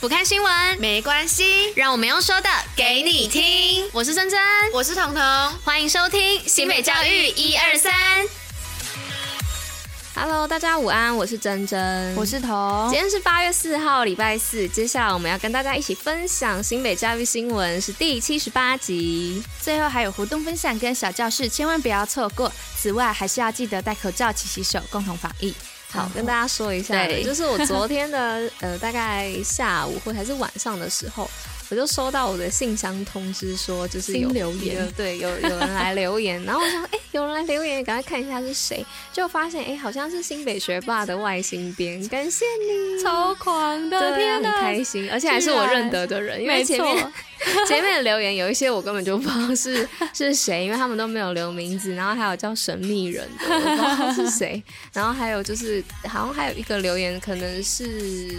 不看新闻没关系，让我们用说的给你听。我是珍珍，我是彤彤，欢迎收听新北教育一二三。Hello，大家午安，我是珍珍，我是彤。今天是八月四号，礼拜四。接下来我们要跟大家一起分享新北教育新闻，是第七十八集。最后还有活动分享跟小教室，千万不要错过。此外，还是要记得戴口罩、勤洗手，共同防疫。好，跟大家说一下，就是我昨天的呃，大概下午或还是晚上的时候，我就收到我的信箱通知说，就是有留言，对，有有人来留言，然后我想，哎、欸，有人来留言，赶快看一下是谁，就发现，哎、欸，好像是新北学霸的外星编，感谢你，超狂的，天哪，很开心，而且还是我认得的人，因为前面。前面的留言有一些我根本就不知道是 是谁，因为他们都没有留名字，然后还有叫神秘人的，我不知道是谁。然后还有就是好像还有一个留言，可能是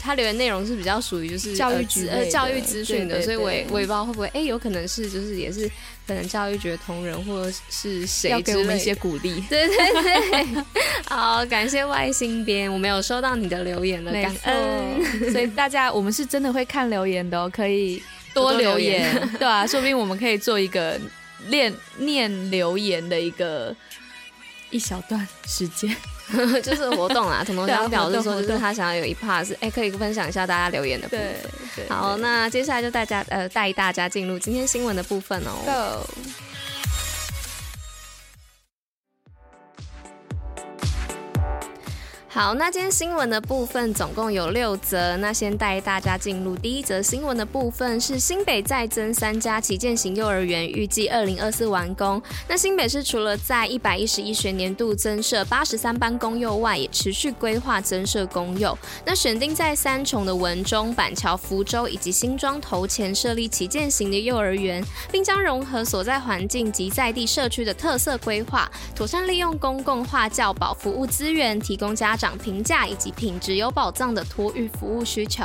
他留言内容是比较属于就是教育局呃教育资讯的，所以我也我也不知道会不会哎、欸、有可能是就是也是可能教育局的同仁或者是谁要给我们一些鼓励。对对对，好，感谢外星编，我没有收到你的留言了，感恩。所以大家我们是真的会看留言的哦，可以。多留言，多留言 对啊，说不定我们可以做一个念念留言的一个一小段时间，就是活动啊。彤彤想表示说，就是他想要有一 part 是，哎、欸，可以分享一下大家留言的部分。对，对好，那接下来就大家呃带大家进入今天新闻的部分哦。Go。好，那今天新闻的部分总共有六则，那先带大家进入第一则新闻的部分，是新北再增三家旗舰型幼儿园，预计二零二四完工。那新北市除了在一百一十一学年度增设八十三班公幼外，也持续规划增设公幼。那选定在三重的文中、板桥、福州以及新庄头前设立旗舰型的幼儿园，并将融合所在环境及在地社区的特色规划，妥善利用公共化教保服务资源，提供家长评价以及品质有保障的托育服务需求。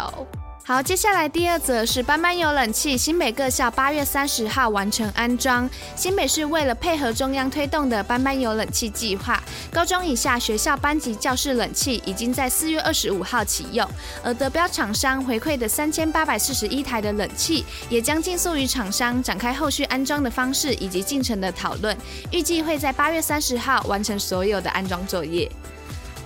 好，接下来第二则是班班有冷气，新北各校八月三十号完成安装。新北市为了配合中央推动的班班有冷气计划，高中以下学校班级教室冷气已经在四月二十五号启用，而德标厂商回馈的三千八百四十一台的冷气，也将尽速与厂商展开后续安装的方式以及进程的讨论，预计会在八月三十号完成所有的安装作业。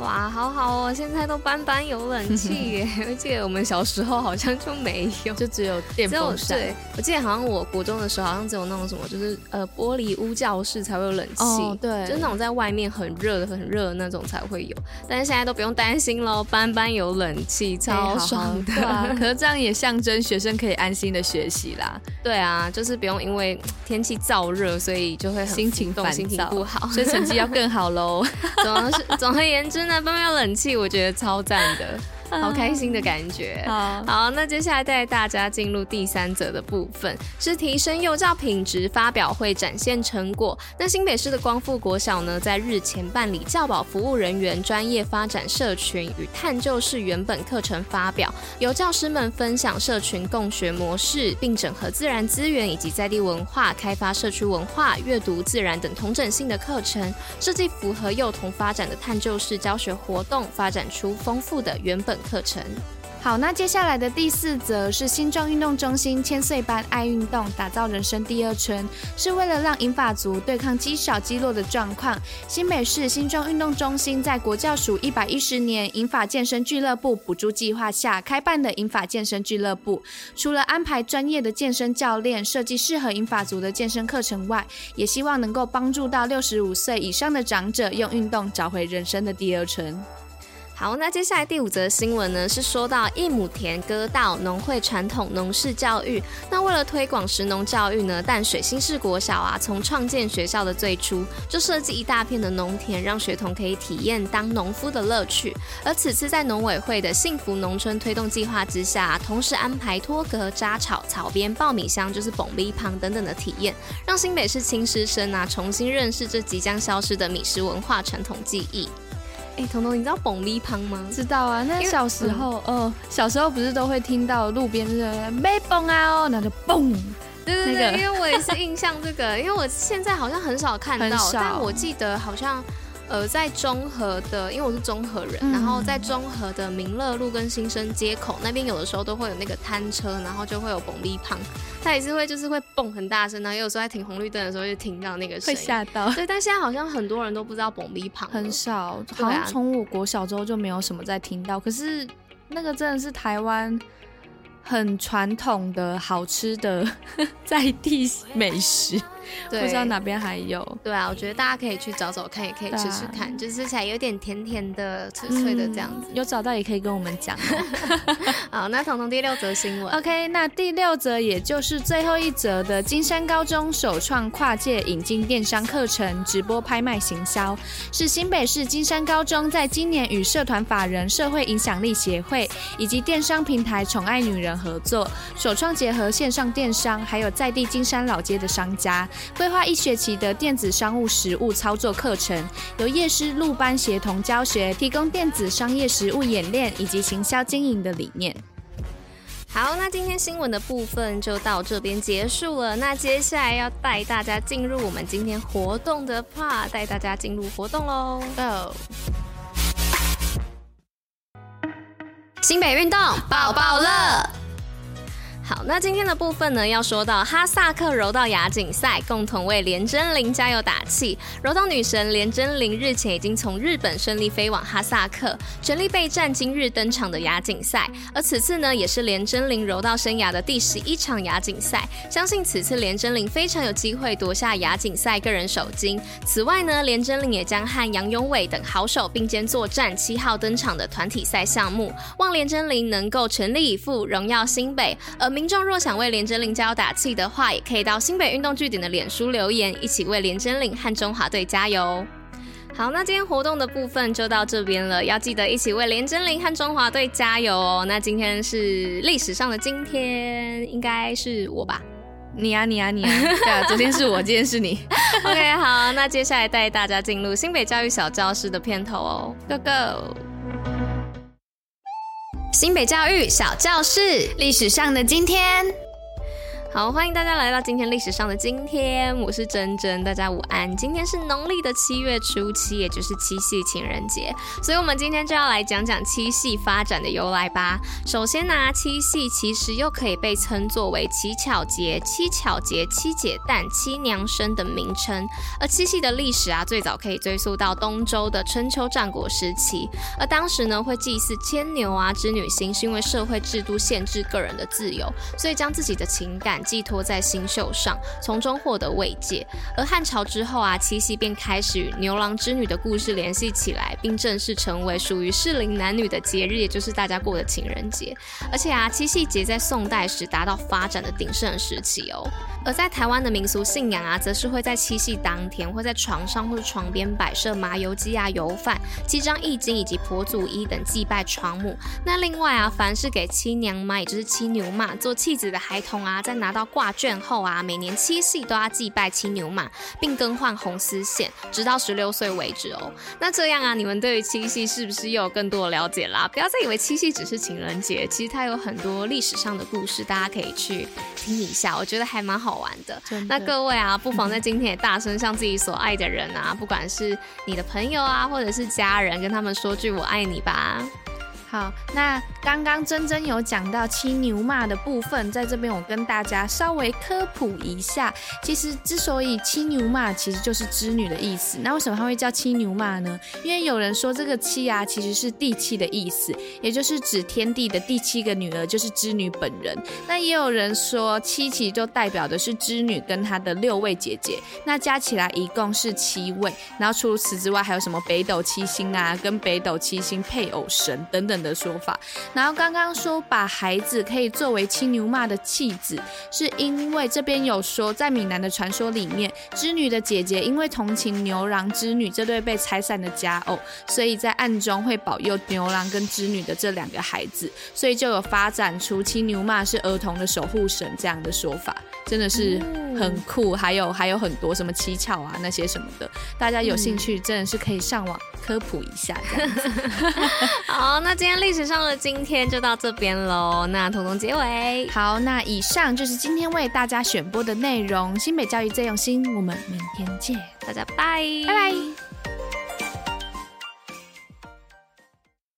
哇，好好哦！现在都班班有冷气耶，我记得我们小时候好像就没有，就只有电风扇。对，我记得好像我国中的时候，好像只有那种什么，就是呃玻璃屋教室才会有冷气。哦，对，就是那种在外面很热很热的那种才会有。但是现在都不用担心喽，班班有冷气，超爽的。可是这样也象征学生可以安心的学习啦。对啊，就是不用因为天气燥热，所以就会很心情烦躁，心情不好，所以成绩要更好喽。总是总而言之呢。那班班有冷气，我觉得超赞的。好开心的感觉。好，好，那接下来带大家进入第三则的部分，是提升幼教品质发表会展现成果。那新北市的光复国小呢，在日前办理教保服务人员专业发展社群与探究式原本课程发表，由教师们分享社群共学模式，并整合自然资源以及在地文化，开发社区文化、阅读、自然等同整性的课程，设计符合幼童发展的探究式教学活动，发展出丰富的原本课程。好，那接下来的第四则是新庄运动中心千岁班爱运动，打造人生第二春，是为了让银发族对抗肌少肌弱的状况。新北市新庄运动中心在国教署一百一十年银发健身俱乐部补助计划下开办的银发健身俱乐部，除了安排专业的健身教练设计适合银发族的健身课程外，也希望能够帮助到六十五岁以上的长者用运动找回人生的第二春。好，那接下来第五则新闻呢，是说到一亩田割稻农会传统农事教育。那为了推广食农教育呢，淡水新市国小啊，从创建学校的最初就设计一大片的农田，让学童可以体验当农夫的乐趣。而此次在农委会的幸福农村推动计划之下，同时安排脱革、扎草、草编、爆米香，就是蹦米旁等等的体验，让新北市亲师生啊重新认识这即将消失的米食文化传统技艺。哎，彤彤，你知道蹦咪胖吗？知道啊，那小时候，嗯、呃，小时候不是都会听到路边就是没蹦啊哦，那就蹦，对对对，因为我也是印象这个，因为我现在好像很少看到，但我记得好像。呃，在中和的，因为我是中和人，嗯、然后在中和的民乐路跟新生街口那边，有的时候都会有那个摊车，然后就会有蹦逼胖，他也是会就是会蹦很大声，然后有时候在停红绿灯的时候就听到那个声音，会吓到。对，但现在好像很多人都不知道蹦逼胖，很少，好像从我国小之后就没有什么在听到，可是那个真的是台湾。很传统的好吃的 在地美食。对，不知道哪边还有。对啊，我觉得大家可以去找找看，也可以吃吃看，啊、就吃起来有点甜甜的、脆脆的这样子。嗯、有找到也可以跟我们讲。好，那彤彤第六则新闻。OK，那第六则也就是最后一则的，金山高中首创跨界引进电商课程，直播拍卖行销，是新北市金山高中在今年与社团法人社会影响力协会以及电商平台宠爱女人合作，首创结合线上电商还有在地金山老街的商家。规划一学期的电子商务实务操作课程，由业师录班协同教学，提供电子商业实务演练以及行销经营的理念。好，那今天新闻的部分就到这边结束了。那接下来要带大家进入我们今天活动的 part，带大家进入活动喽。Go！新北运动抱抱乐。好，那今天的部分呢，要说到哈萨克柔道亚锦赛，共同为连真玲加油打气。柔道女神连真玲日前已经从日本顺利飞往哈萨克，全力备战今日登场的亚锦赛。而此次呢，也是连真玲柔道生涯的第十一场亚锦赛，相信此次连真玲非常有机会夺下亚锦赛个人首金。此外呢，连真玲也将和杨勇伟等好手并肩作战七号登场的团体赛项目，望连真玲能够全力以赴，荣耀新北。而民众若想为连真令加油打气的话，也可以到新北运动据点的脸书留言，一起为连真令和中华队加油。好，那今天活动的部分就到这边了，要记得一起为连真玲和中华队加油哦。那今天是历史上的今天，应该是我吧？你啊，你啊，你啊！对啊，昨天是我，今天是你。OK，好，那接下来带大家进入新北教育小教室的片头哦，Go Go！新北教育小教室，历史上的今天。好，欢迎大家来到今天历史上的今天，我是珍珍，大家午安。今天是农历的七月初七，也就是七夕情人节，所以我们今天就要来讲讲七夕发展的由来吧。首先呢，七夕其实又可以被称作为乞巧节、七巧节、七姐诞、七娘生的名称。而七夕的历史啊，最早可以追溯到东周的春秋战国时期，而当时呢，会祭祀牵牛啊、织女星，是因为社会制度限制个人的自由，所以将自己的情感。寄托在星宿上，从中获得慰藉。而汉朝之后啊，七夕便开始与牛郎织女的故事联系起来，并正式成为属于适龄男女的节日，也就是大家过的情人节。而且啊，七夕节在宋代时达到发展的鼎盛时期哦。而在台湾的民俗信仰啊，则是会在七夕当天，会在床上或者床边摆设麻油鸡啊、油饭、鸡张易经以及婆祖衣等祭拜床母。那另外啊，凡是给七娘妈，也就是七牛妈做妻子的孩童啊，在拿到挂卷后啊，每年七夕都要祭拜青牛马，并更换红丝线，直到十六岁为止哦。那这样啊，你们对于七夕是不是又有更多的了解啦？不要再以为七夕只是情人节，其实它有很多历史上的故事，大家可以去听一下，我觉得还蛮好玩的。的那各位啊，不妨在今天也大声向自己所爱的人啊，不管是你的朋友啊，或者是家人，跟他们说句我爱你吧。好，那刚刚珍珍有讲到七牛马的部分，在这边我跟大家稍微科普一下。其实之所以七牛马其实就是织女的意思，那为什么它会叫七牛马呢？因为有人说这个七啊其实是地七的意思，也就是指天地的第七个女儿就是织女本人。那也有人说七其实就代表的是织女跟她的六位姐姐，那加起来一共是七位。然后除此之外还有什么北斗七星啊，跟北斗七星配偶神等等的说法，然后刚刚说把孩子可以作为七牛妈的契子，是因为这边有说在闽南的传说里面，织女的姐姐因为同情牛郎织女这对被拆散的佳偶，所以在暗中会保佑牛郎跟织女的这两个孩子，所以就有发展出七牛妈是儿童的守护神这样的说法，真的是很酷。还有还有很多什么七巧啊那些什么的，大家有兴趣真的是可以上网科普一下。好，那今天历史上的今天就到这边喽。那彤彤结尾，好，那以上就是今天为大家选播的内容。新北教育最用心，我们明天见，大家拜拜拜。